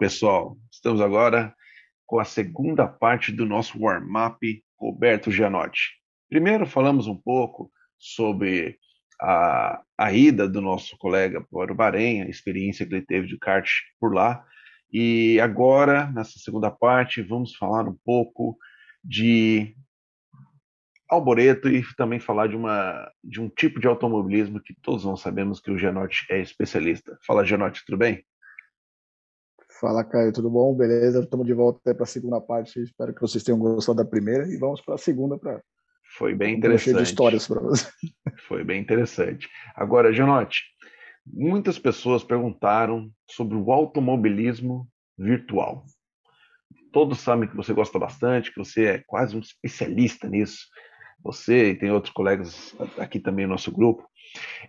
Pessoal, estamos agora com a segunda parte do nosso warm-up Roberto Gianotti. Primeiro falamos um pouco sobre a, a ida do nosso colega para o Bahrein, a experiência que ele teve de kart por lá. E agora, nessa segunda parte, vamos falar um pouco de Alboreto e também falar de, uma, de um tipo de automobilismo que todos nós sabemos que o Gianotti é especialista. Fala, Gianotti, tudo bem? Fala, Caio, tudo bom? Beleza? Estamos de volta para a segunda parte. Espero que vocês tenham gostado da primeira e vamos para a segunda para. Foi bem interessante. Cheio de histórias para você. Foi bem interessante. Agora, Janote, muitas pessoas perguntaram sobre o automobilismo virtual. Todos sabem que você gosta bastante, que você é quase um especialista nisso. Você e tem outros colegas aqui também no nosso grupo.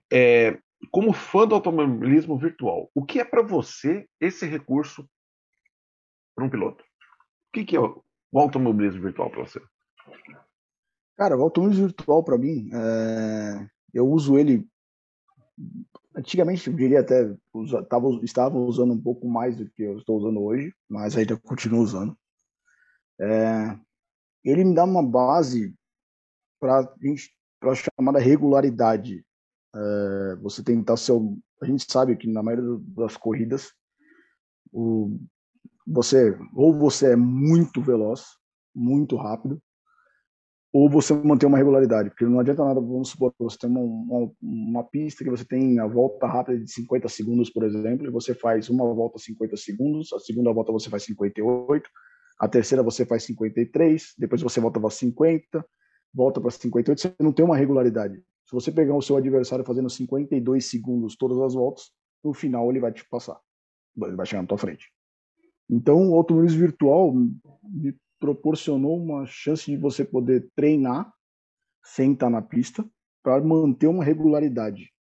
É, como fã do automobilismo virtual, o que é para você esse recurso para um piloto? O que, que é o automobilismo virtual para você? Cara, o automobilismo virtual para mim, é... eu uso ele. Antigamente, eu diria até, tava, estava usando um pouco mais do que eu estou usando hoje, mas ainda continuo usando. É... Ele me dá uma base para a chamada regularidade é, você tentar ser. A gente sabe que na maioria das corridas, o, você ou você é muito veloz, muito rápido, ou você manter uma regularidade, porque não adianta nada, vamos supor, você tem uma, uma, uma, pista que você tem a volta rápida de 50 segundos, por exemplo, e você faz uma volta 50 segundos, a segunda volta você faz 58, a terceira você faz 53, depois você volta para 50, volta para 58, você não tem uma regularidade. Se você pegar o seu adversário fazendo 52 segundos todas as voltas, no final ele vai te passar. Ele vai chegar na tua frente. Então, o automobilismo virtual me proporcionou uma chance de você poder treinar sem estar na pista para manter uma regularidade.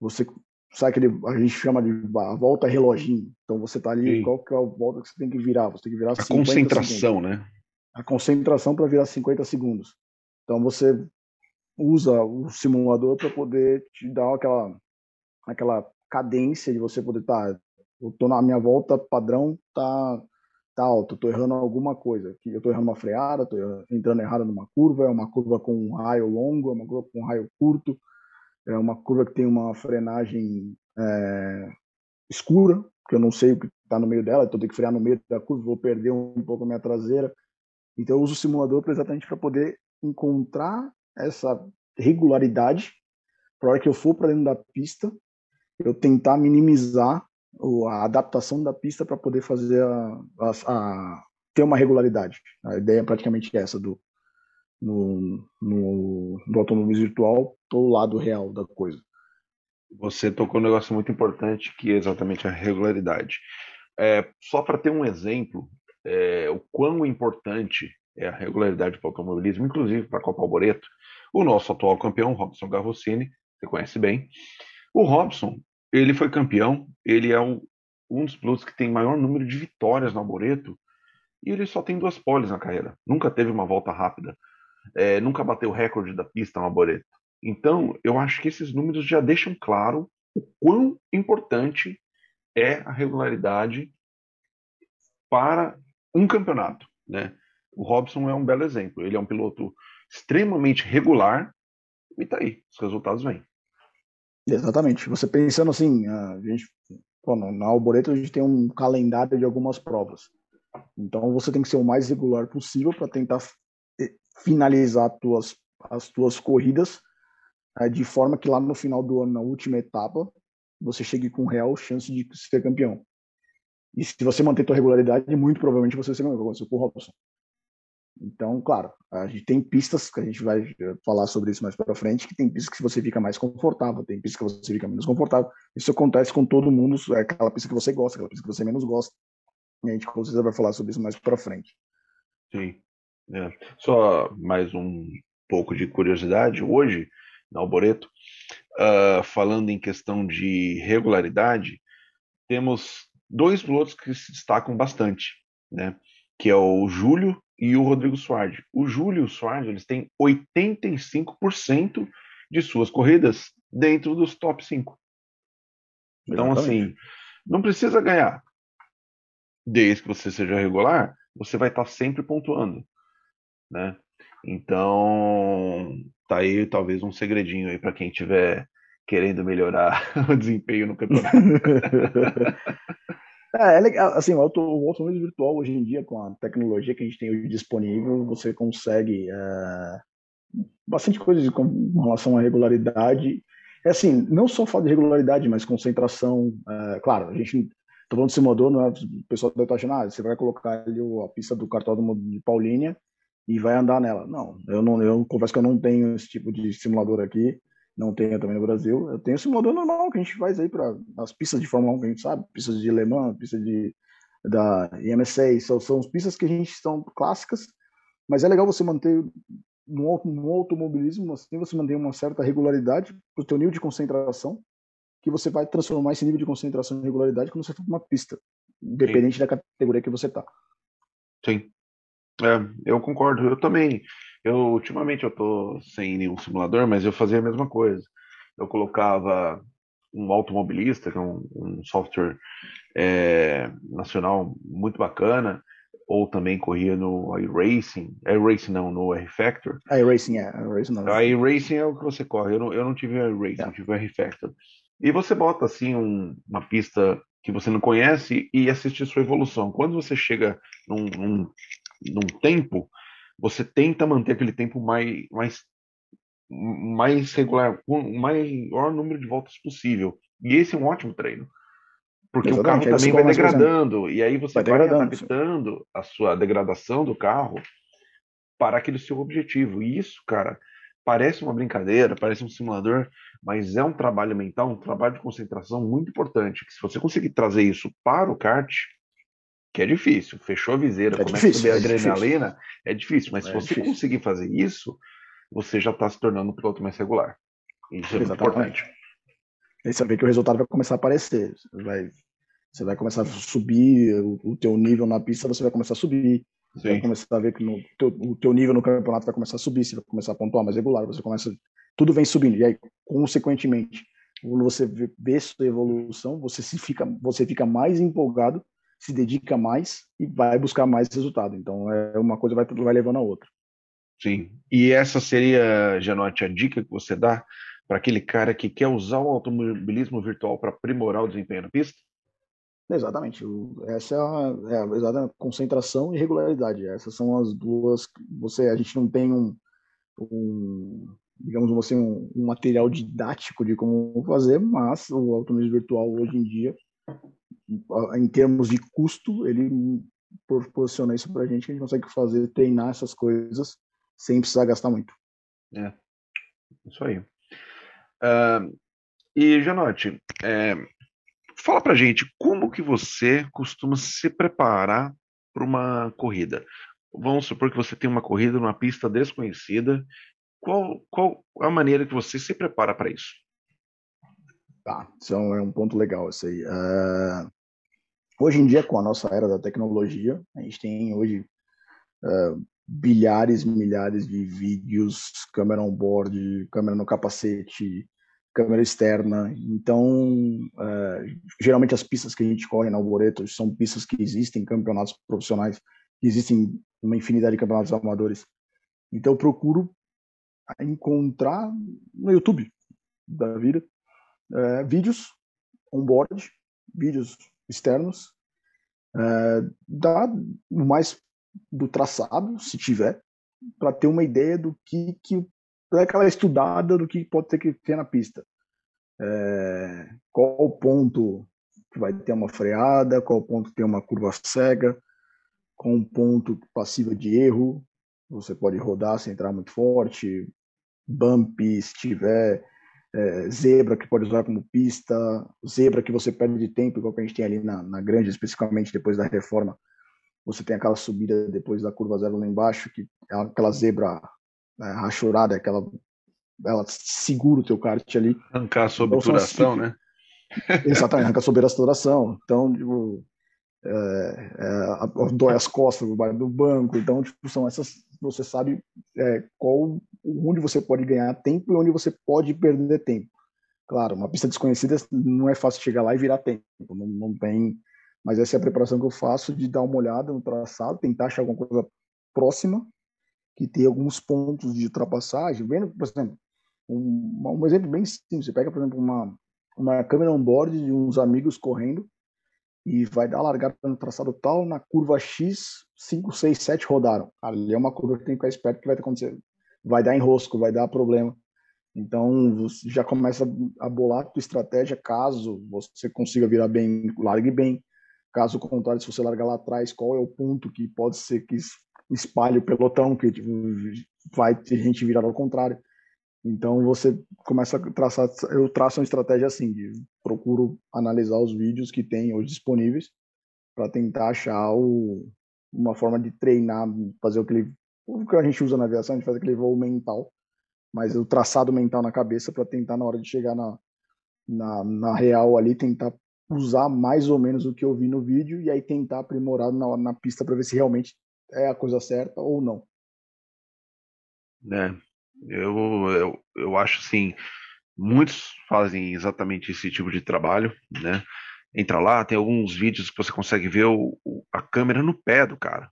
Você sabe que a gente chama de volta reloginho. Então você está ali, Sim. qual que é a volta que você tem que virar? Você tem que virar a concentração, segundos. né? A concentração para virar 50 segundos. Então você usa o simulador para poder te dar aquela, aquela cadência de você poder estar. Tá, eu tô na minha volta padrão, tá, tá alto, tô errando alguma coisa. Eu tô errando uma freada, tô entrando errado numa curva, é uma curva com um raio longo, é uma curva com um raio curto, é uma curva que tem uma frenagem é, escura, que eu não sei o que está no meio dela, então eu tenho que frear no meio da curva, vou perder um pouco a minha traseira. Então eu uso o simulador exatamente para poder encontrar essa regularidade para hora que eu for para dentro da pista, eu tentar minimizar a adaptação da pista para poder fazer a, a, a, ter uma regularidade. A ideia é praticamente essa do no, no, no automobilismo virtual do lado real da coisa. Você tocou um negócio muito importante que é exatamente a regularidade. É, só para ter um exemplo, é, o quão importante é a regularidade para o automobilismo, inclusive para a Copa Alboreto, o nosso atual campeão, Robson Garrossini, você conhece bem. O Robson, ele foi campeão, ele é um, um dos pilotos que tem maior número de vitórias no Alboreto, e ele só tem duas poles na carreira. Nunca teve uma volta rápida. É, nunca bateu o recorde da pista no Alboreto. Então, eu acho que esses números já deixam claro o quão importante é a regularidade para um campeonato, né? O Robson é um belo exemplo. Ele é um piloto extremamente regular e tá aí, os resultados vêm. Exatamente. Você pensando assim, a gente, pô, na Alboreto a gente tem um calendário de algumas provas. Então você tem que ser o mais regular possível para tentar finalizar tuas, as tuas corridas é, de forma que lá no final do ano, na última etapa, você chegue com real chance de ser campeão. E se você manter tua regularidade, muito provavelmente você vai ser campeão, como o Robson. Então, claro, a gente tem pistas que a gente vai falar sobre isso mais para frente, que tem pistas que você fica mais confortável, tem pistas que você fica menos confortável. Isso acontece com todo mundo, é aquela pista que você gosta, aquela pista que você menos gosta. E a gente com certeza vai falar sobre isso mais para frente. Sim. É. Só mais um pouco de curiosidade. Hoje, na Alboreto, uh, falando em questão de regularidade, temos dois pilotos que se destacam bastante, né? Que é o Júlio e o Rodrigo Soares. O Júlio e o Soares, eles têm 85% de suas corridas dentro dos top 5. Então, Exatamente. assim, não precisa ganhar. desde que você seja regular, você vai estar sempre pontuando, né? Então, tá aí talvez um segredinho aí para quem tiver querendo melhorar o desempenho no campeonato. é, é legal, assim, o, auto, o automobilismo virtual hoje em dia, com a tecnologia que a gente tem disponível, você consegue é, bastante coisas com relação à regularidade. É assim, não só falar de regularidade, mas concentração. É, claro, a gente Tô falando de simulador, não é, o pessoal deve estar achando, ah, você vai colocar ali a pista do cartódromo de Paulínia e vai andar nela. Não, eu não, eu confesso que eu não tenho esse tipo de simulador aqui, não tenho também no Brasil. Eu tenho simulador normal que a gente faz aí para as pistas de Fórmula 1 que a gente sabe, pistas de Le Mans, pistas de da IMSA, são, são as pistas que a gente são clássicas, mas é legal você manter no, no automobilismo, assim, você manter uma certa regularidade para o teu nível de concentração que você vai transformar esse nível de concentração e regularidade quando você for uma pista, independente Sim. da categoria que você está. Sim, é, eu concordo. Eu também. Eu ultimamente eu tô sem nenhum simulador, mas eu fazia a mesma coisa. Eu colocava um automobilista, que é um, um software é, nacional muito bacana, ou também corria no iRacing, iRacing não, no R-Factor. iRacing é, iRacing não. A iRacing é o que você corre, eu não, eu não tive iRacing, é. eu tive R-Factor. E você bota assim um, uma pista que você não conhece e assiste sua evolução. Quando você chega num, num, num tempo, você tenta manter aquele tempo mais, mais, mais regular, com o maior número de voltas possível. E esse é um ótimo treino. Porque Exatamente. o carro também vai degradando, e aí você vai, vai adaptando a sua degradação do carro para aquele seu objetivo. E isso, cara, parece uma brincadeira, parece um simulador, mas é um trabalho mental, um trabalho de concentração muito importante. Que se você conseguir trazer isso para o kart, que é difícil, fechou a viseira, é começa difícil, a subir a é adrenalina, difícil. é difícil, mas é se você difícil. conseguir fazer isso, você já está se tornando um piloto mais regular. Isso é muito importante. E você vê que o resultado vai começar a aparecer. Você vai, você vai começar a subir o, o teu nível na pista, você vai começar a subir. Você vai começar a ver que no, teu, o teu nível no campeonato vai começar a subir, você vai começar a pontuar mais regular, você começa. Tudo vem subindo. E aí, consequentemente, quando você vê, vê sua evolução, você, se fica, você fica mais empolgado, se dedica mais e vai buscar mais resultado. Então, é uma coisa vai, vai levando a outra. Sim. E essa seria, Janote, a dica que você dá para aquele cara que quer usar o automobilismo virtual para aprimorar o desempenho na pista? Exatamente. Essa é a, é exatamente, concentração e regularidade. Essas são as duas. Você, a gente não tem um, um digamos assim, um, um, material didático de como fazer, mas o automobilismo virtual hoje em dia, em termos de custo, ele proporciona isso para a gente, que a gente consegue fazer, treinar essas coisas sem precisar gastar muito. É, isso aí. Uh, e, Janote, é, Fala pra gente, como que você costuma se preparar para uma corrida? Vamos supor que você tem uma corrida numa pista desconhecida. Qual, qual a maneira que você se prepara para isso? Tá, isso é um ponto legal isso aí. Uh, hoje em dia, com a nossa era da tecnologia, a gente tem hoje uh, bilhares, milhares de vídeos, câmera on board, câmera no capacete, câmera externa. Então, é, geralmente as pistas que a gente corre na Alboreto são pistas que existem em campeonatos profissionais, existem uma infinidade de campeonatos amadores. Então, eu procuro encontrar no YouTube da vida é, vídeos on-board, vídeos externos, é, da, mais do traçado, se tiver, para ter uma ideia do que, que aquela estudada do que pode ter que ter na pista. É, qual o ponto que vai ter uma freada, qual o ponto que tem uma curva cega, qual um ponto passiva de erro, você pode rodar sem entrar muito forte, bump se tiver, é, zebra que pode usar como pista, zebra que você perde tempo, igual que a gente tem ali na, na grande, especificamente depois da reforma, você tem aquela subida depois da curva zero lá embaixo, que é aquela zebra né, rachurada, aquela ela segura o teu kart ali. Arrancar sob então, duração, né? Exatamente, arrancar sob a duração. Então, tipo, é, é, dói as costas do banco. Então, tipo, são essas. Você sabe é, qual, onde você pode ganhar tempo e onde você pode perder tempo. Claro, uma pista desconhecida não é fácil chegar lá e virar tempo. Não, não tem Mas essa é a preparação que eu faço de dar uma olhada no traçado, tentar achar alguma coisa próxima, que tem alguns pontos de ultrapassagem. Vendo, por exemplo, um, um exemplo bem simples. Você pega, por exemplo, uma, uma câmera on-board de uns amigos correndo e vai dar largada no traçado tal, na curva X, 5, 6, 7 rodaram. Ali é uma curva que tem que ficar esperto que vai acontecer. Vai dar enrosco, vai dar problema. Então, você já começa a bolar a tua estratégia caso você consiga virar bem, largue bem. Caso contrário, se você largar lá atrás, qual é o ponto que pode ser que espalhe o pelotão, que tipo, vai ter gente virar ao contrário. Então você começa a traçar, eu traço uma estratégia assim, de procuro analisar os vídeos que tem hoje disponíveis para tentar achar o, uma forma de treinar, fazer aquele o que a gente usa na aviação, a gente faz aquele voo mental, mas o traçado mental na cabeça para tentar na hora de chegar na, na, na real ali tentar usar mais ou menos o que eu vi no vídeo e aí tentar aprimorar na, na pista para ver se realmente é a coisa certa ou não. É, eu, eu, eu acho assim, muitos fazem exatamente esse tipo de trabalho, né? Entra lá, tem alguns vídeos que você consegue ver o, a câmera no pé do cara,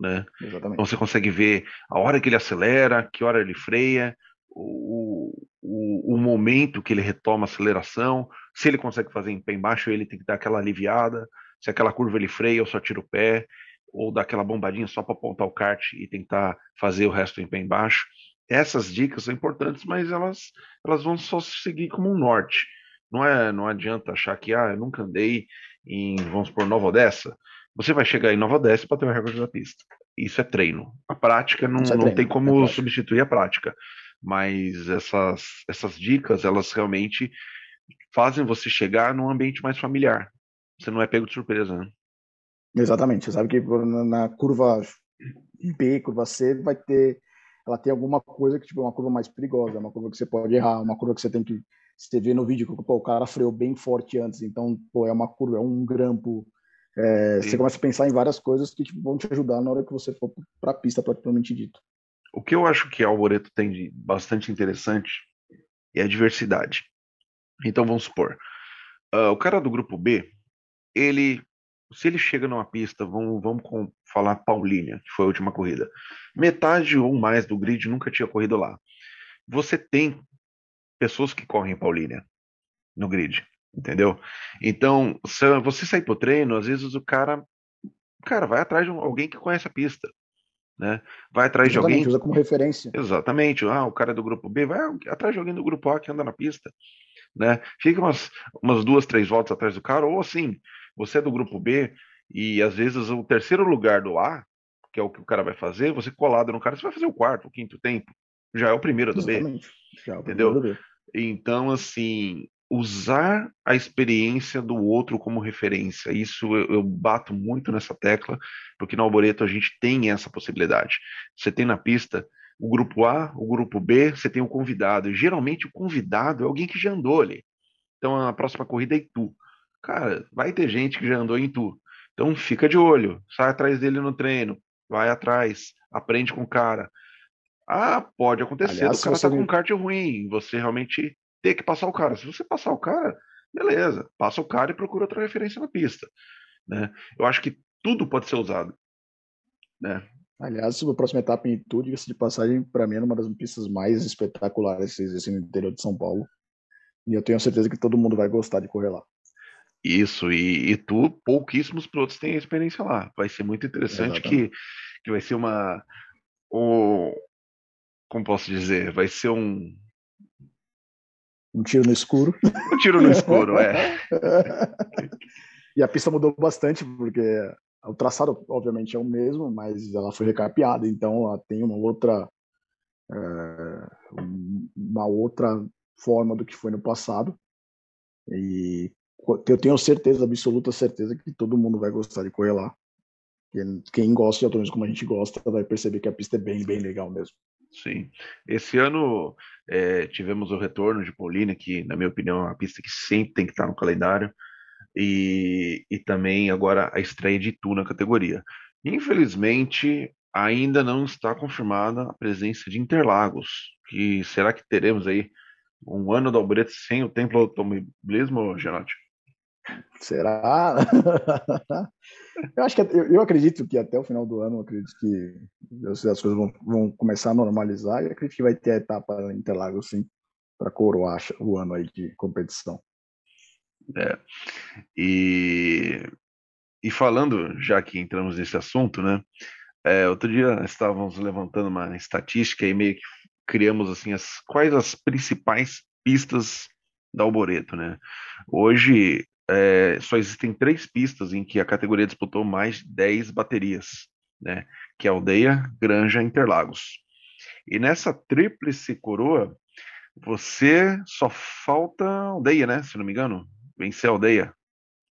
né? Exatamente. Então você consegue ver a hora que ele acelera, que hora ele freia, o, o, o momento que ele retoma a aceleração, se ele consegue fazer em pé embaixo, ele tem que dar aquela aliviada, se aquela curva ele freia ou só tira o pé, ou dar aquela bombadinha só para apontar o kart e tentar fazer o resto em pé embaixo essas dicas são importantes, mas elas, elas vão só seguir como um norte. Não, é, não adianta achar que, ah, eu nunca andei em, vamos por Nova Odessa. Você vai chegar em Nova Odessa para ter o recorde da pista. Isso é treino. A prática não, é treino, não tem como é substituir a prática. Mas essas, essas dicas, elas realmente fazem você chegar num ambiente mais familiar. Você não é pego de surpresa, né? Exatamente. Você sabe que na curva B, curva C, vai ter ela tem alguma coisa que tipo é uma curva mais perigosa, é uma curva que você pode errar, uma curva que você tem que você vê no vídeo que pô, o cara freou bem forte antes, então pô, é uma curva, é um grampo. É, você começa a pensar em várias coisas que tipo, vão te ajudar na hora que você for para a pista, propriamente dito. O que eu acho que a Alboreto tem de bastante interessante é a diversidade. Então vamos supor, uh, o cara do grupo B, ele se ele chega numa pista, vamos, vamos com, falar Paulínia, que foi a última corrida, metade ou mais do grid nunca tinha corrido lá. Você tem pessoas que correm Paulínia no grid, entendeu? Então, se você sair pro treino, às vezes o cara, cara, vai atrás de alguém que conhece a pista. Né? Vai atrás Exatamente, de alguém. usa como referência. Exatamente. Ah, o cara é do grupo B, vai atrás de alguém do grupo A que anda na pista. Né? Fica umas, umas duas, três voltas atrás do cara, ou assim, você é do grupo B e às vezes o terceiro lugar do A, que é o que o cara vai fazer, você colado no cara, você vai fazer o quarto, o quinto tempo. Já é o primeiro do Exatamente. B. Já é o entendeu? Do B. Então, assim, usar a experiência do outro como referência. Isso eu, eu, bato muito nessa tecla, porque no Alboreto a gente tem essa possibilidade. Você tem na pista o grupo A, o grupo B, você tem o convidado. E geralmente o convidado é alguém que já andou ali. Então a próxima corrida é Itu. Cara, vai ter gente que já andou em tu. Então fica de olho, sai atrás dele no treino, vai atrás, aprende com o cara. Ah, pode acontecer, Aliás, o cara tá com um kart ruim, você realmente ter que passar o cara. Se você passar o cara, beleza, passa o cara e procura outra referência na pista. Né? Eu acho que tudo pode ser usado. Né? Aliás, a próxima etapa em Itu, diga-se de passagem, para mim é uma das pistas mais espetaculares que existem no interior de São Paulo. E eu tenho certeza que todo mundo vai gostar de correr lá. Isso, e, e tu, pouquíssimos pilotos têm experiência lá. Vai ser muito interessante que, que vai ser uma. O, como posso dizer? Vai ser um. Um tiro no escuro. Um tiro no escuro, é. e a pista mudou bastante, porque o traçado, obviamente, é o mesmo, mas ela foi recapeada, então ela tem uma outra. É, uma outra forma do que foi no passado. E eu tenho certeza, absoluta certeza, que todo mundo vai gostar de correr lá. Quem gosta de automobilismo como a gente gosta vai perceber que a pista é bem, bem legal mesmo. Sim. Esse ano é, tivemos o retorno de Paulina, que, na minha opinião, é uma pista que sempre tem que estar no calendário. E, e também agora a estreia de Itu na categoria. Infelizmente, ainda não está confirmada a presença de Interlagos. Que será que teremos aí um ano da Albrete sem o templo automobilismo, Gerati? Será? eu acho que eu, eu, acredito que até o final do ano, acredito que as coisas vão, vão, começar a normalizar e acredito que vai ter a etapa Interlagos sim para coroar o ano aí de competição. É. E, e falando, já que entramos nesse assunto, né? É, outro dia estávamos levantando uma estatística e meio que criamos assim as quais as principais pistas da Alboreto, né? Hoje é, só existem três pistas em que a categoria disputou mais de 10 baterias, né? Que é Aldeia, Granja e Interlagos. E nessa tríplice coroa, você só falta Aldeia, né? Se não me engano, vencer a Aldeia.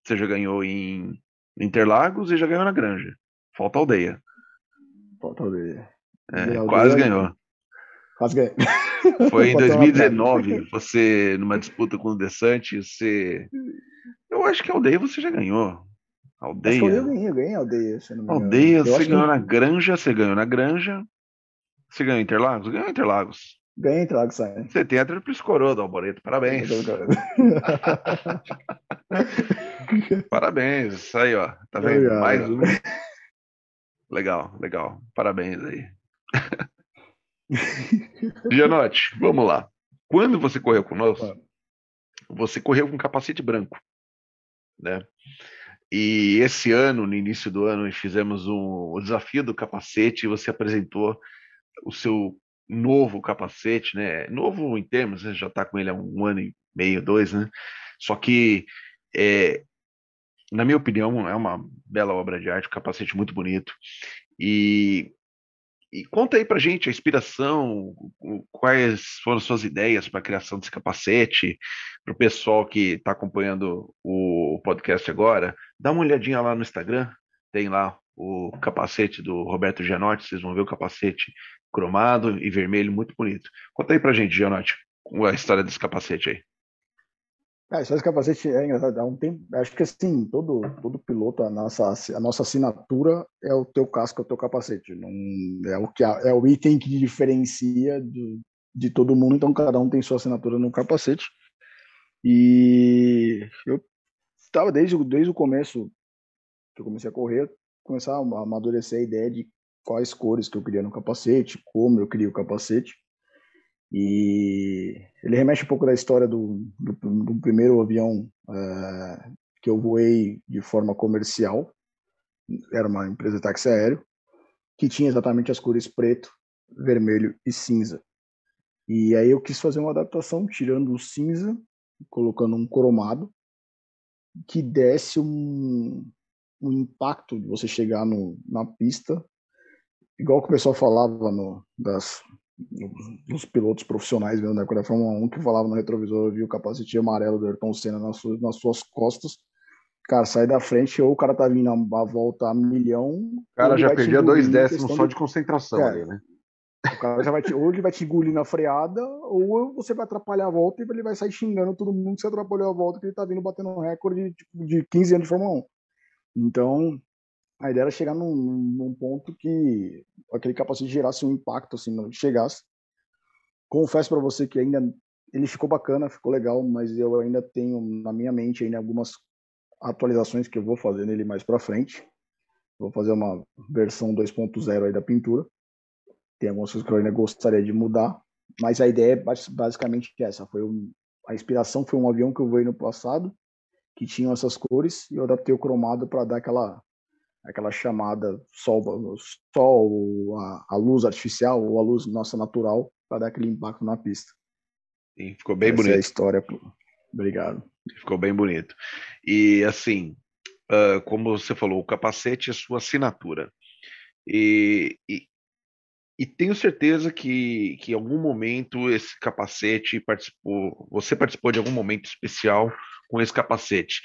Você já ganhou em Interlagos e já ganhou na Granja. Falta Aldeia. Falta aldeia. É, quase ganhou. Quase ganhou. Foi em 2019, você, numa disputa com o Desante, você. Eu acho que a aldeia você já ganhou. Aldeia. Acho que eu ganhei, eu ganhei a aldeia. aldeia, você ganhou que... na Granja, você ganhou na Granja. Você ganhou Interlagos? Ganhou Interlagos. Ganhei Interlagos, sai. Você tem a tríplice coroa do Alboreto, parabéns. parabéns, isso aí, ó. Tá vendo? Obrigado. Mais um. Legal, legal. Parabéns aí. Gianotti, vamos lá. Quando você correu conosco, você correu com capacete branco, né? E esse ano, no início do ano, fizemos um, o desafio do capacete e você apresentou o seu novo capacete, né? Novo em termos, você já está com ele há um ano e meio, dois, né? Só que, é, na minha opinião, é uma bela obra de arte, um capacete muito bonito. E e conta aí pra gente a inspiração, quais foram suas ideias para a criação desse capacete, para o pessoal que está acompanhando o podcast agora, dá uma olhadinha lá no Instagram, tem lá o capacete do Roberto Gianotti, vocês vão ver o capacete cromado e vermelho, muito bonito. Conta aí pra gente, Gianotti, a história desse capacete aí. Ah, isso de capacete é engraçado. Há um tempo, acho que assim, todo, todo piloto, a nossa, a nossa assinatura é o teu casco, é o teu capacete. Não, é, o que, é o item que diferencia de, de todo mundo, então cada um tem sua assinatura no capacete. E eu estava desde, desde o começo que eu comecei a correr, começar a amadurecer a ideia de quais cores que eu queria no capacete, como eu queria o capacete. E ele remete um pouco da história do, do, do primeiro avião é, que eu voei de forma comercial. Era uma empresa de táxi aéreo que tinha exatamente as cores preto, vermelho e cinza. E aí eu quis fazer uma adaptação tirando o cinza, colocando um cromado que desse um, um impacto de você chegar no, na pista, igual que o pessoal falava no, das dos pilotos profissionais mesmo da época da Fórmula 1 que falava no retrovisor, viu o capacete amarelo do Ayrton Senna nas suas, nas suas costas. Cara, sai da frente, ou o cara tá vindo a, volta a milhão. O cara já perdia dois décimos só de concentração é, ali, né? O cara já vai te, ou ele vai te engolir na freada, ou você vai atrapalhar a volta e ele vai sair xingando todo mundo que você atrapalhou a volta, que ele tá vindo batendo um recorde de, tipo, de 15 anos de Fórmula 1. Então, a ideia era chegar num, num ponto que aquele capacete gerasse um impacto, assim, chegasse. Confesso para você que ainda ele ficou bacana, ficou legal, mas eu ainda tenho na minha mente ainda algumas atualizações que eu vou fazer nele mais para frente. Vou fazer uma versão 2.0 aí da pintura. Tem algumas coisas que eu ainda gostaria de mudar, mas a ideia é basicamente essa. Foi um, a inspiração foi um avião que eu voei no passado que tinha essas cores e eu adaptei o cromado para dar aquela aquela chamada sol, sol a, a, luz artificial ou a luz nossa natural para dar aquele impacto na pista. E ficou bem Essa bonito. É a história. Obrigado. Ficou bem bonito. E assim, uh, como você falou, o capacete é sua assinatura. E, e, e, tenho certeza que, que em algum momento esse capacete participou, você participou de algum momento especial com esse capacete.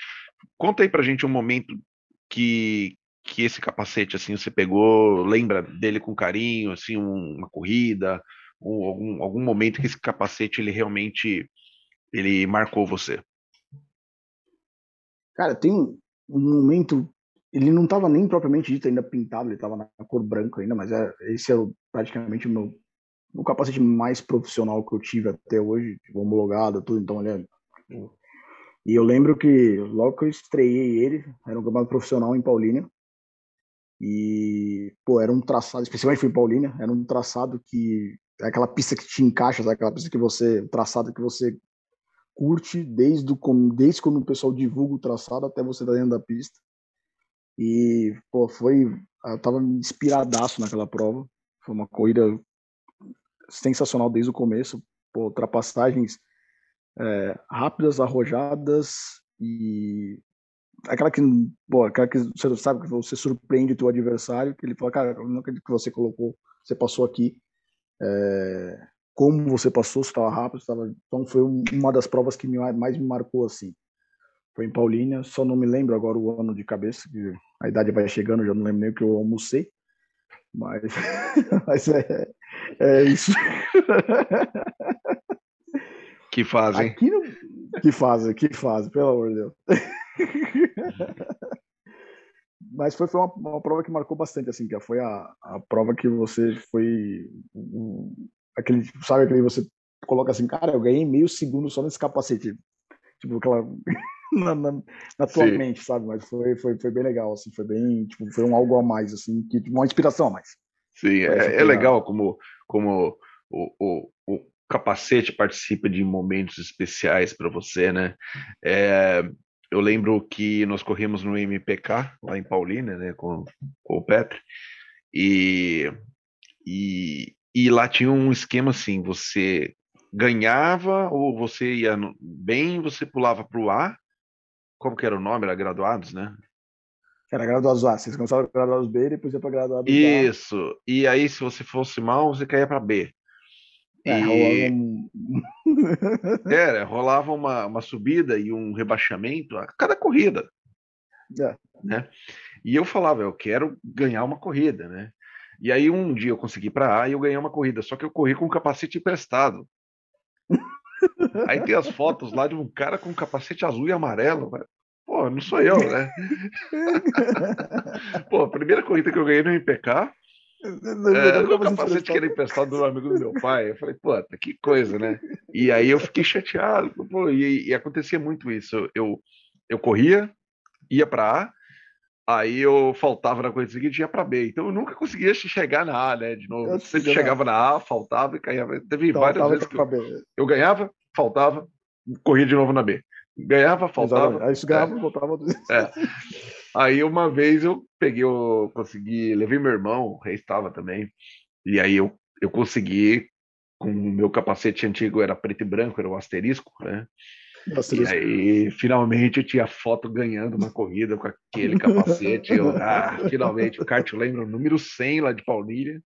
Conta aí pra gente um momento que, que esse capacete assim você pegou, lembra dele com carinho, assim, uma corrida, um, algum, algum momento que esse capacete ele realmente ele marcou você? Cara, tem um, um momento, ele não estava nem propriamente dito ainda pintado, ele estava na cor branca ainda, mas é, esse é praticamente o meu o capacete mais profissional que eu tive até hoje, tipo, homologado, tudo, então ele é E eu lembro que logo que eu estreiei ele, era um campeonato profissional em Paulínia. E, pô, era um traçado, especialmente foi em Paulínia, era um traçado que. É aquela pista que te encaixa, sabe? aquela pista que você. O traçado que você curte desde, o, desde quando o pessoal divulga o traçado até você estar dentro da pista. E, pô, foi. Eu tava inspiradaço naquela prova. Foi uma corrida sensacional desde o começo. Pô, ultrapassagens é, rápidas, arrojadas e aquela que, pô, aquela que você sabe que você surpreende o teu adversário, que ele fala, cara, eu não acredito que você colocou, você passou aqui, é, como você passou, você estava rápido, estava... então foi uma das provas que me, mais me marcou assim. Foi em Paulínia, só não me lembro agora o ano de cabeça, que a idade vai chegando, já não lembro nem o que eu almocei, mas, mas é, é isso. Que fazem. Aqui no... Que fazem, que fazem, pelo amor de Deus. Mas foi, foi uma, uma, prova que marcou bastante, assim, que foi a, a prova que você foi. Um, aquele, sabe aquele você coloca assim, cara, eu ganhei meio segundo só nesse capacete. Tipo, aquela. na, na, na tua Sim. mente, sabe? Mas foi, foi, foi bem legal, assim, foi bem. Tipo, foi um algo a mais, assim, que, uma inspiração a mais. Sim, é, é legal como, como o, o, o capacete participa de momentos especiais para você, né? É, eu lembro que nós corrimos no MPK, lá em Paulínia, né, com, com o Petri, e, e, e lá tinha um esquema assim, você ganhava ou você ia bem, você pulava para o A, como que era o nome? Era graduados, né? Era graduados A, vocês começaram graduados B e depois ia para graduados Isso, A. e aí se você fosse mal, você caía para B. É, e... rolava, Era, rolava uma, uma subida e um rebaixamento a cada corrida. É. Né? E eu falava, eu quero ganhar uma corrida, né? E aí um dia eu consegui para A e eu ganhei uma corrida, só que eu corri com um capacete emprestado. aí tem as fotos lá de um cara com um capacete azul e amarelo, Pô, não sou eu, né? Pô, a primeira corrida que eu ganhei no MPK é, o capacete que era emprestado do amigo do meu pai. Eu falei, puta, que coisa, né? E aí eu fiquei chateado. Pô, e, e, acontecia muito isso. Eu, eu corria, ia para A, aí eu faltava na coisa seguinte e ia para B. Então eu nunca conseguia chegar na A, né? De novo. Eu sempre chegava na A, faltava e caía. Teve então, várias vezes que eu, eu, ganhava, faltava, corria de novo na B. Ganhava, faltava. Exatamente. Aí isso ganhava, é, voltava. É. Aí uma vez eu peguei, eu consegui, levei meu irmão, o rei estava também, e aí eu, eu consegui, com o meu capacete antigo era preto e branco, era o asterisco, né? Asterisco. E aí, finalmente, eu tinha foto ganhando uma corrida com aquele capacete. Eu, ah, finalmente, o kart, eu lembro, o número 100 lá de Paulínia.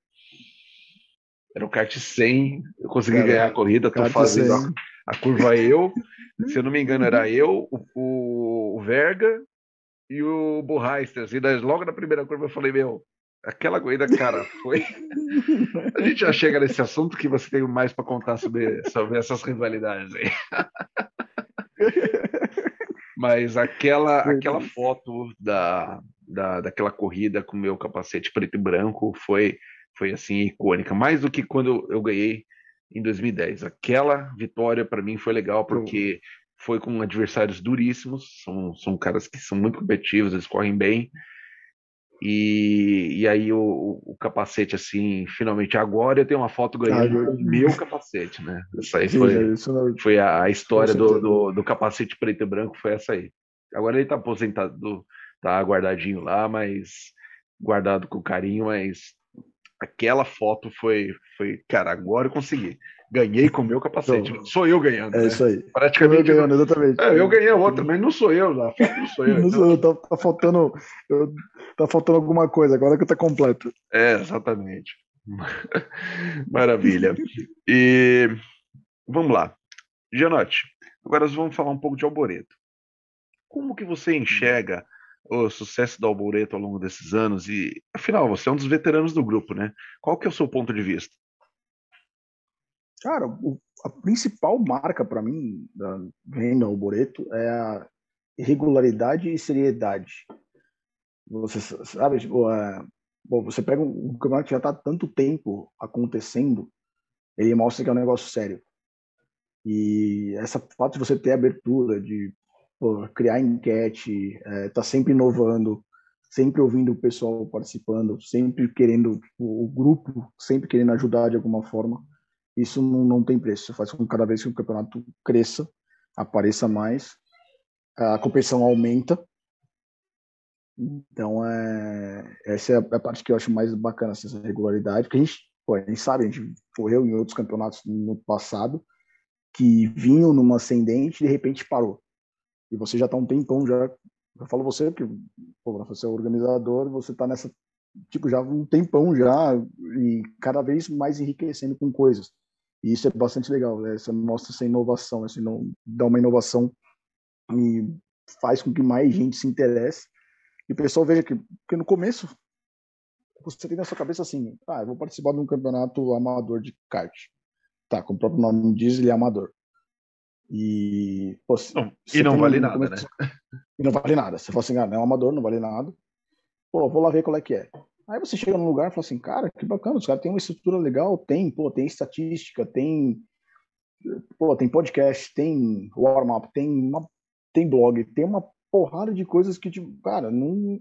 Era o kart 100, eu consegui Cara, ganhar a corrida, tô fazendo a, a, curva eu. Se eu não me engano, era eu, o, o Verga e o Burreister. E daí, logo na primeira curva eu falei, meu, aquela corrida, cara, foi. A gente já chega nesse assunto que você tem mais para contar sobre, sobre essas rivalidades aí. Mas aquela, aquela foto da, da, daquela corrida com meu capacete preto e branco foi, foi assim icônica, mais do que quando eu ganhei em 2010. Aquela vitória para mim foi legal porque foi com adversários duríssimos, são, são caras que são muito competitivos, eles correm bem. E, e aí o, o, capacete, assim, finalmente agora eu tenho uma foto ganhando ah, o meu capacete, né? Essa aí foi, não... foi a, a história do, do, do, capacete preto e branco, foi essa aí. Agora ele tá aposentado, tá guardadinho lá, mas guardado com carinho, mas aquela foto foi, foi, cara, agora eu consegui ganhei com o meu capacete. Então, sou eu ganhando. É né? isso aí. Praticamente. Eu ganhando, exatamente. É, eu ganhei a outra, mas não sou eu lá. Não sou eu. não então. sou eu, tá, tá faltando. Eu, tá faltando alguma coisa, agora que tá completo. É, exatamente. Maravilha. E vamos lá. Gianotti, agora nós vamos falar um pouco de Alboreto. Como que você enxerga o sucesso do Alboreto ao longo desses anos? E, afinal, você é um dos veteranos do grupo, né? Qual que é o seu ponto de vista? Cara, o, a principal marca para mim da venda ao Boreto é a regularidade e seriedade. Você sabe, tipo, é, bom, você pega um, um campeonato que já está tanto tempo acontecendo, ele mostra que é um negócio sério. E essa fato de você ter abertura, de pô, criar enquete, é, tá sempre inovando, sempre ouvindo o pessoal participando, sempre querendo, tipo, o grupo sempre querendo ajudar de alguma forma. Isso não, não tem preço. Isso faz com que cada vez que o campeonato cresça, apareça mais, a competição aumenta. Então, é, essa é a parte que eu acho mais bacana, assim, essa regularidade, porque a gente, pô, a gente sabe, a gente correu em outros campeonatos no passado, que vinham numa ascendente e de repente parou. E você já está um tempão já. Eu falo você que pô, você é organizador, você está nessa tipo já um tempão já e cada vez mais enriquecendo com coisas. E isso é bastante legal, né? Você mostra essa inovação, assim, não dá uma inovação e faz com que mais gente se interesse. E o pessoal veja que, porque no começo você tem na sua cabeça assim, ah, eu vou participar de um campeonato amador de kart. Tá, como o próprio nome diz, ele é amador. E, pô, não, e não vale nada, né? E não vale nada. Você fala assim, ah, não é um amador, não vale nada. Pô, vou lá ver qual é que é. Aí você chega num lugar e fala assim, cara, que bacana, os caras têm uma estrutura legal, tem, pô, tem estatística, tem, pô, tem podcast, tem warm-up, tem, tem blog, tem uma porrada de coisas que, tipo, cara, não,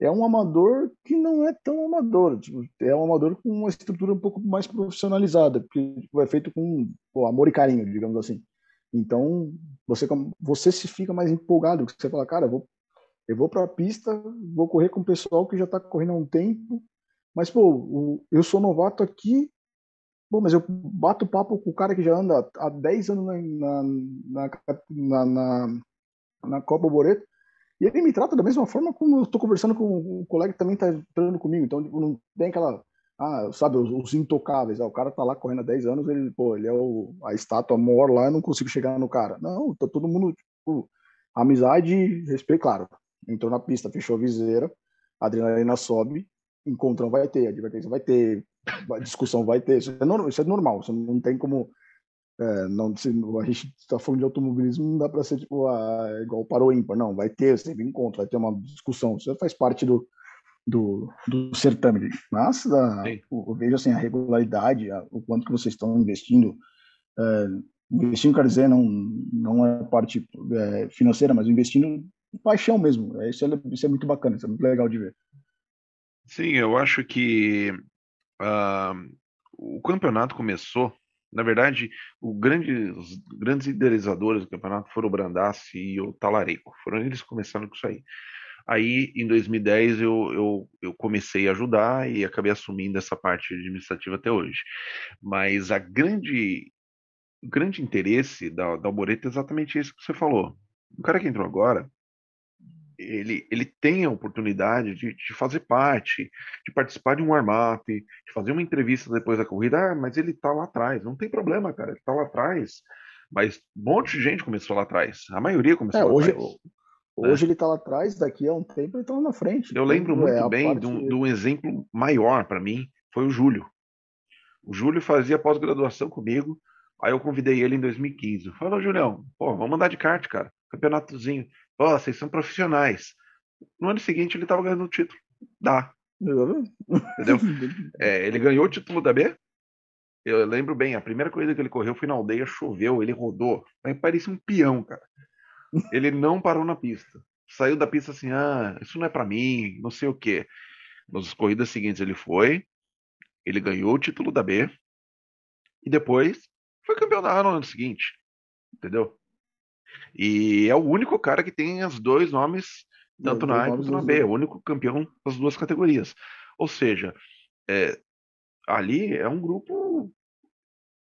é um amador que não é tão amador. Tipo, é um amador com uma estrutura um pouco mais profissionalizada, porque tipo, é feito com pô, amor e carinho, digamos assim. Então, você, você se fica mais empolgado, você fala, cara, vou, eu vou para a pista, vou correr com o pessoal que já está correndo há um tempo, mas, pô, eu sou novato aqui, Bom, mas eu bato papo com o cara que já anda há 10 anos na, na, na, na, na Copa Boreto, e ele me trata da mesma forma como eu estou conversando com o colega que também está entrando comigo. Então, tipo, não tem aquela. Ah, sabe, os, os intocáveis. Ah, o cara tá lá correndo há 10 anos, ele, pô, ele é o, a estátua maior lá, eu não consigo chegar no cara. Não, tá todo mundo, tipo, amizade, respeito, claro. Entrou na pista, fechou a viseira, a adrenalina sobe, encontrão vai ter, advertência vai ter, discussão vai ter. Isso é, normal, isso é normal, você não tem como é, não, se, a gente está falando de automobilismo, não dá para ser tipo, ah, é igual para o ímpar. Não, vai ter sempre encontro, vai ter uma discussão. Isso faz parte do, do, do certame. Mas a, eu vejo assim, a regularidade, a, o quanto que vocês estão investindo. É, investindo, quer dizer, não, não é parte é, financeira, mas investindo paixão mesmo. É, isso, é, isso é muito bacana, isso é muito legal de ver. Sim, eu acho que uh, o campeonato começou na verdade, grande, os grandes idealizadores do campeonato foram o Brandassi e o Talarico. Foram eles começando com isso aí. Aí, em 2010, eu, eu, eu comecei a ajudar e acabei assumindo essa parte administrativa até hoje. Mas a grande, o grande interesse da, da Alboreto é exatamente isso que você falou. O cara que entrou agora, ele, ele tem a oportunidade de, de fazer parte, de participar de um warm-up, de fazer uma entrevista depois da corrida. Ah, mas ele tá lá atrás. Não tem problema, cara, ele tá lá atrás. Mas um monte de gente começou lá atrás. A maioria começou é, lá hoje, atrás. Hoje ele tá lá atrás, daqui a um tempo ele tá lá na frente. Eu lembro muito é, bem parte... de, um, de um exemplo maior para mim, foi o Júlio. O Júlio fazia pós-graduação comigo, aí eu convidei ele em 2015. Falou, Julião, pô, vamos andar de kart, cara. Campeonatozinho. Ó, oh, vocês são profissionais. No ano seguinte ele estava ganhando o título. Dá. Entendeu? É, ele ganhou o título da B. Eu lembro bem, a primeira corrida que ele correu foi na aldeia, choveu, ele rodou. Aí parecia um peão, cara. Ele não parou na pista. Saiu da pista assim, ah, isso não é para mim, não sei o quê. Nas corridas seguintes ele foi, ele ganhou o título da B e depois foi campeão da A no ano seguinte. Entendeu? E é o único cara que tem os dois nomes, tanto na A quanto na B, é o único campeão das duas categorias. Ou seja, é, ali é um grupo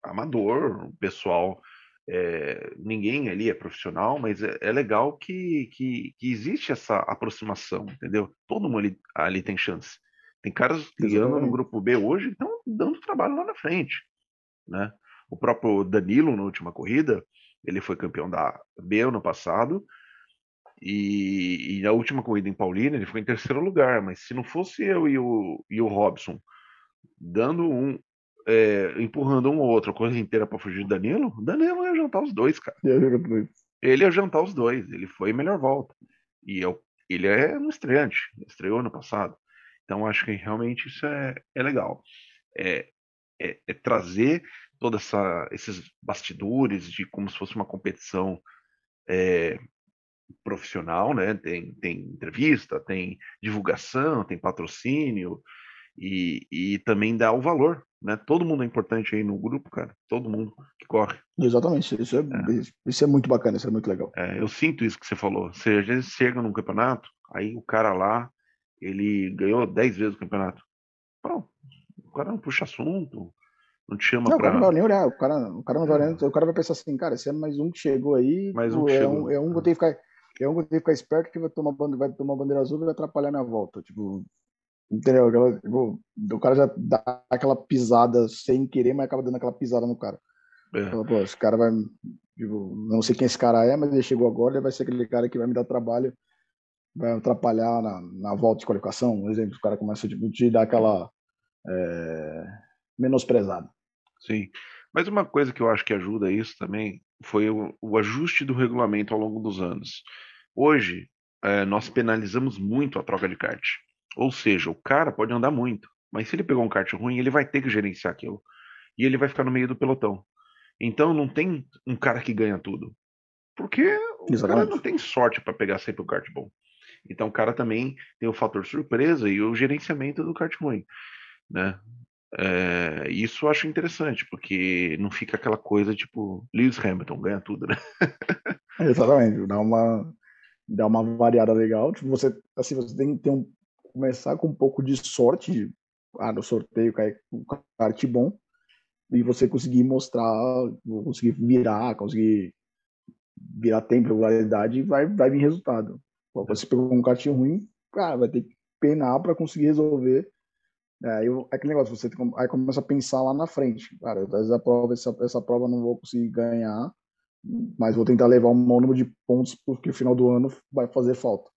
amador, pessoal. É, ninguém ali é profissional, mas é, é legal que, que, que, existe essa aproximação, entendeu? Todo mundo ali, ali tem chance. Tem caras andam no grupo B hoje que estão dando trabalho lá na frente, né? O próprio Danilo, na última corrida, ele foi campeão da B ano passado. E, e, na última corrida em Paulina ele foi em terceiro lugar. Mas se não fosse eu e o, e o Robson dando um. É, empurrando um ou outro a corrida inteira para fugir do Danilo, Danilo ia jantar os dois, cara. Ele ia jantar os dois. Ele foi melhor volta. E eu, ele é um estreante. Estreou ano passado. Então acho que realmente isso é, é legal. É, é, é trazer todos esses bastidores de como se fosse uma competição é, profissional, né? Tem, tem entrevista, tem divulgação, tem patrocínio e, e também dá o valor, né? Todo mundo é importante aí no grupo, cara. Todo mundo que corre. Exatamente. Isso é, é. Isso é muito bacana, isso é muito legal. É, eu sinto isso que você falou. Você às vezes chega num campeonato, aí o cara lá, ele ganhou 10 vezes o campeonato. Pô, o cara não puxa assunto, não te chama não, pra... o cara não vai nem olhar, o cara, o cara não vai olhar, o cara vai pensar assim, cara, esse é mais um que chegou aí, mais um que é, chegou. Um, é um que eu tenho que ficar, é um que eu tenho que ficar esperto que vai tomar, vai tomar bandeira azul e vai atrapalhar minha volta, tipo, entendeu? Aquela, tipo, o cara já dá aquela pisada sem querer, mas acaba dando aquela pisada no cara. É. Fala, Pô, esse cara vai, tipo, não sei quem esse cara é, mas ele chegou agora, ele vai ser aquele cara que vai me dar trabalho, vai atrapalhar na, na volta de qualificação, um exemplo, o cara começa tipo, te dar aquela é, menosprezada. Sim. Mas uma coisa que eu acho que ajuda isso também foi o, o ajuste do regulamento ao longo dos anos. Hoje, é, nós penalizamos muito a troca de kart. Ou seja, o cara pode andar muito, mas se ele pegou um kart ruim, ele vai ter que gerenciar aquilo. E ele vai ficar no meio do pelotão. Então não tem um cara que ganha tudo. Porque o Exatamente. cara não tem sorte para pegar sempre o kart bom. Então o cara também tem o fator surpresa e o gerenciamento do kart ruim. Né? É, isso eu acho interessante, porque não fica aquela coisa tipo Lewis Hamilton ganha tudo, né? Exatamente, dá uma, dá uma variada legal. Tipo, você, assim, você tem que ter um, começar com um pouco de sorte, ah, no sorteio cai um kart bom, e você conseguir mostrar, conseguir virar, conseguir virar tempo, regularidade, vai, vai vir resultado. Você pegou um kart ruim, cara, vai ter que penar para conseguir resolver é, aí é aquele negócio, você tem, aí começa a pensar lá na frente. Cara, às vezes a prova, essa, essa prova eu não vou conseguir ganhar, mas vou tentar levar um número de pontos porque o final do ano vai fazer falta.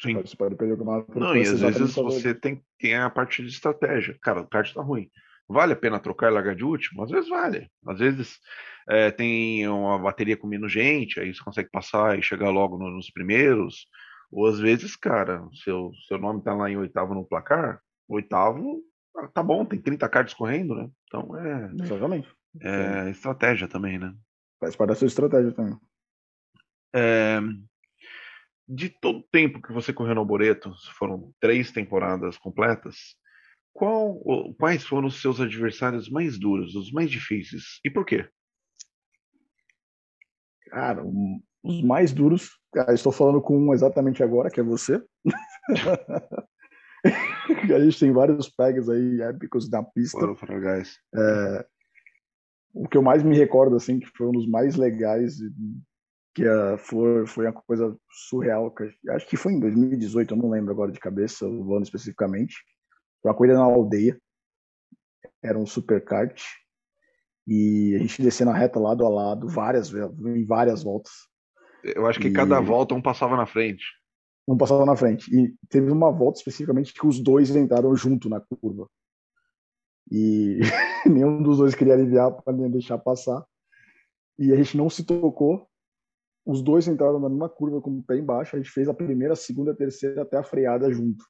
Sim. Você pode perder o campeonato. Não, e às vezes você tem, tem a parte de estratégia. Cara, o kart tá ruim. Vale a pena trocar e largar de último? Às vezes vale. Às vezes é, tem uma bateria com menos gente, aí você consegue passar e chegar logo no, nos primeiros. Ou às vezes, cara, seu, seu nome tá lá em oitavo no placar, oitavo, ah, tá bom, tem 30 cards correndo, né? Então é. Exatamente. É estratégia também, né? Faz parte da sua estratégia também. É, de todo o tempo que você correu no Boreto, foram três temporadas completas, qual, quais foram os seus adversários mais duros, os mais difíceis? E por quê? Cara, os mais duros, cara, estou falando com um exatamente agora, que é você. a gente tem vários pegs aí épicos na pista. É, o que eu mais me recordo, assim, que foi um dos mais legais, que uh, foi, foi uma coisa surreal, que acho que foi em 2018, eu não lembro agora de cabeça o ano especificamente. Foi uma corrida na aldeia, era um superkart, e a gente descendo a reta lado a lado, várias em várias voltas. Eu acho que e... cada volta um passava na frente não passava na frente. E teve uma volta especificamente que os dois entraram junto na curva. E nenhum dos dois queria aliviar para deixar passar. E a gente não se tocou. Os dois entraram na mesma curva com o pé embaixo. A gente fez a primeira, a segunda, a terceira até a freada junto.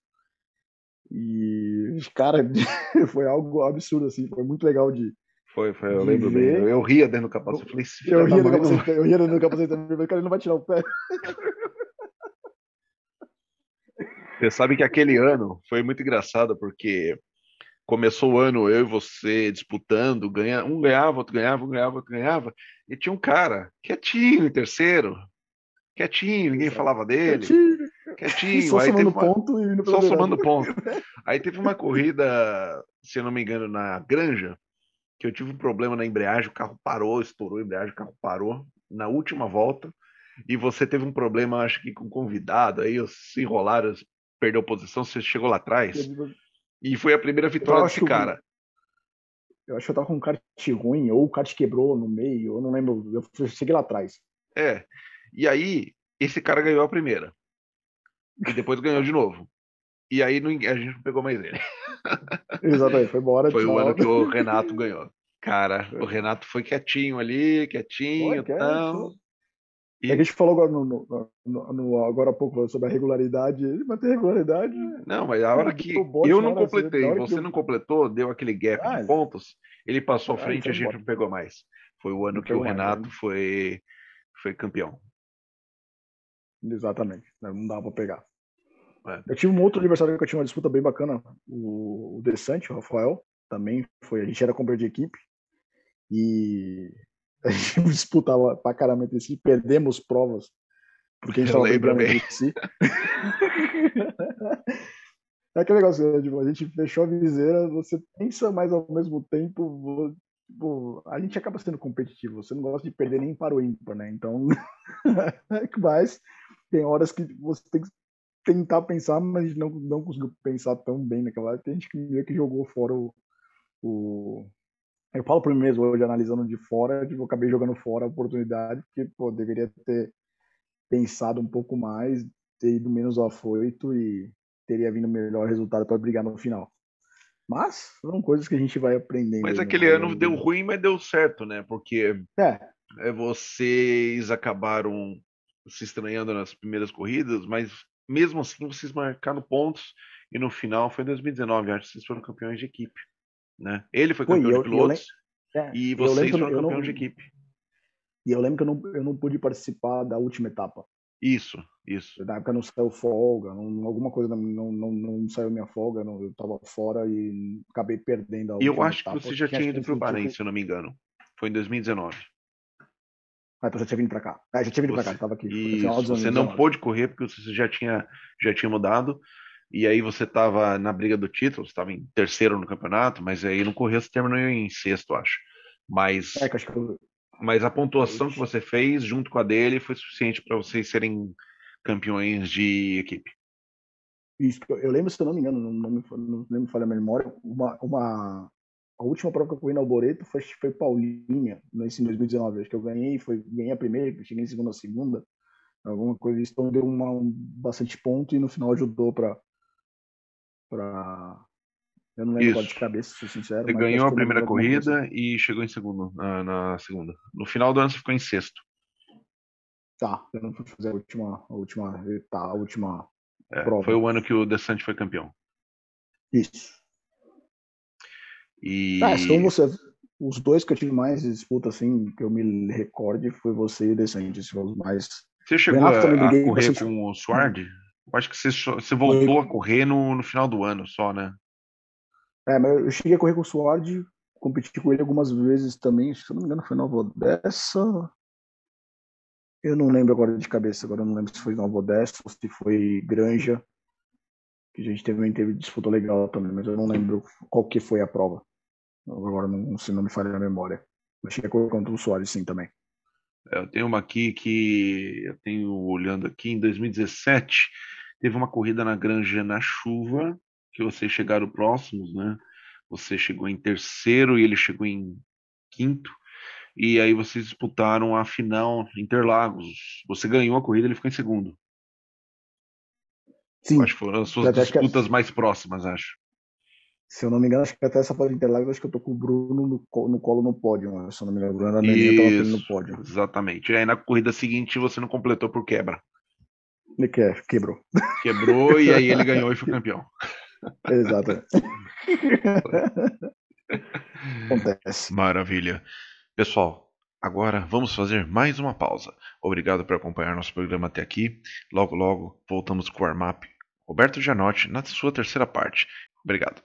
E, cara, foi algo absurdo, assim. Foi muito legal de. Foi, foi, eu lembro ver. bem. Eu, eu ria dentro do capacete. Eu, falei, eu, ria, capacete, eu ria dentro do capacete também. Cara, ele não vai tirar o pé. Você sabe que aquele ano foi muito engraçado, porque começou o ano eu e você disputando, ganha, um ganhava, outro ganhava, um ganhava, outro ganhava, e tinha um cara quietinho em terceiro, quietinho, ninguém falava dele. Quietinho. quietinho. Só aí somando uma... ponto e Só somando ponto. Aí teve uma corrida, se eu não me engano, na Granja, que eu tive um problema na embreagem, o carro parou, estourou a embreagem, o carro parou na última volta. E você teve um problema, acho que com convidado, aí se enrolaram, perdeu posição, você chegou lá atrás. E foi a primeira vitória desse cara. Eu acho que eu tava com um kart ruim, ou o kart quebrou no meio, eu não lembro. Eu cheguei lá atrás. É. E aí, esse cara ganhou a primeira. E depois ganhou de novo. E aí a gente não pegou mais ele. Exatamente, foi embora. Foi o ano que o Renato ganhou. Cara, o Renato foi quietinho ali, quietinho e tal. E... A gente falou agora, no, no, no, no, agora há pouco sobre a regularidade, ele vai ter regularidade. Não, mas a hora que eu não completei, assim, você eu... não completou, deu aquele gap ah, de pontos, ele passou à frente e a gente não pegou mais. Foi o ano que o Renato mais, né? foi, foi campeão. Exatamente. Né, não dava pra pegar. É. Eu tive um outro adversário que eu tinha uma disputa bem bacana, o, o Desante, o Rafael, também foi. A gente era companheiro de equipe e a gente disputava pra caramba entre si, perdemos provas porque a gente estava brigando entre si. é aquele negócio, né, tipo, a gente fechou a viseira, você pensa, mas ao mesmo tempo tipo, a gente acaba sendo competitivo. Você não gosta de perder nem para o ímpar, né? Então, mas tem horas que você tem que tentar pensar, mas a gente não, não conseguiu pensar tão bem naquela hora. Tem gente que meio que jogou fora o, o... Eu falo por mim mesmo, hoje analisando de fora, tipo, eu acabei jogando fora a oportunidade, porque, pô, deveria ter pensado um pouco mais, ter ido menos afoito e teria vindo melhor resultado para brigar no final. Mas foram coisas que a gente vai aprendendo. Mas aquele ano deu ruim, mas deu certo, né? Porque é. é. vocês acabaram se estranhando nas primeiras corridas, mas mesmo assim vocês marcaram pontos e no final foi 2019, acho que vocês foram campeões de equipe. Né? Ele foi campeão eu, de pilotos é, e vocês foram campeões não, de equipe. E eu lembro que eu não, eu não pude participar da última etapa. Isso, isso. Na época não saiu folga, não, alguma coisa não, não, não saiu minha folga, não, eu estava fora e acabei perdendo a E eu acho etapa, que você já tinha ido para o Bahrein, se eu não me engano. Foi em 2019. Ah, então você tinha vindo para cá. Ah, já tinha vindo para cá, estava aqui. Isso, você não pôde correr porque você já tinha, já tinha mudado. E aí você estava na briga do título, você estava em terceiro no campeonato, mas aí não correu, você terminou em sexto, acho. Mas. É, acho eu, mas a pontuação que você fez junto com a dele foi suficiente para vocês serem campeões de equipe. Isso, eu lembro, se eu não me engano, não, me, não, me falha a memória, uma, uma, a última prova que eu corri na Alboreto foi, foi Paulinha, nesse 2019. Acho que eu ganhei, foi, ganhei a primeira, cheguei em segunda a segunda, alguma coisa. Então deu uma, um, bastante ponto e no final ajudou para eu não lembro de cabeça, ser sincero. Você ganhou a primeira corrida e chegou em segundo na, na, segunda. No final do ano você ficou em sexto. Tá, eu não fui fazer a última, a última, tá, a última é, prova. Foi o ano que o Desante foi campeão. Isso. E... Ah, então você, os dois que eu tive mais disputa, assim, que eu me recorde, foi você e o Desante, os mais... Você chegou a, a correr bastante... com o Sword? Eu acho que você, você voltou a correr no, no final do ano só, né? É, mas eu cheguei a correr com o Sword, competi com ele algumas vezes também, se eu não me engano foi Nova Odessa. Eu não lembro agora de cabeça, agora eu não lembro se foi Nova Odessa ou se foi Granja, que a gente também teve disputa legal também, mas eu não lembro qual que foi a prova. Agora não, se não me falha a memória. Eu cheguei a correr contra o Soares sim também. É, eu tenho uma aqui que eu tenho olhando aqui em 2017 teve uma corrida na Granja na chuva que vocês chegaram próximos, né? Você chegou em terceiro e ele chegou em quinto. E aí vocês disputaram a final Interlagos. Você ganhou a corrida, ele ficou em segundo. Sim. Acho que foram as suas disputas que... mais próximas, acho. Se eu não me engano, acho que até essa parte Interlagos, acho que eu tô com o Bruno no, no colo no pódio. Se eu não me engano, o Bruno Isso, no pódio. Exatamente. E aí na corrida seguinte você não completou por quebra. Ele que, quebrou. Quebrou e aí ele ganhou e foi campeão. Exato. Acontece. Maravilha. Pessoal, agora vamos fazer mais uma pausa. Obrigado por acompanhar nosso programa até aqui. Logo, logo voltamos com o warm-up. Roberto Janotti na sua terceira parte. Obrigado.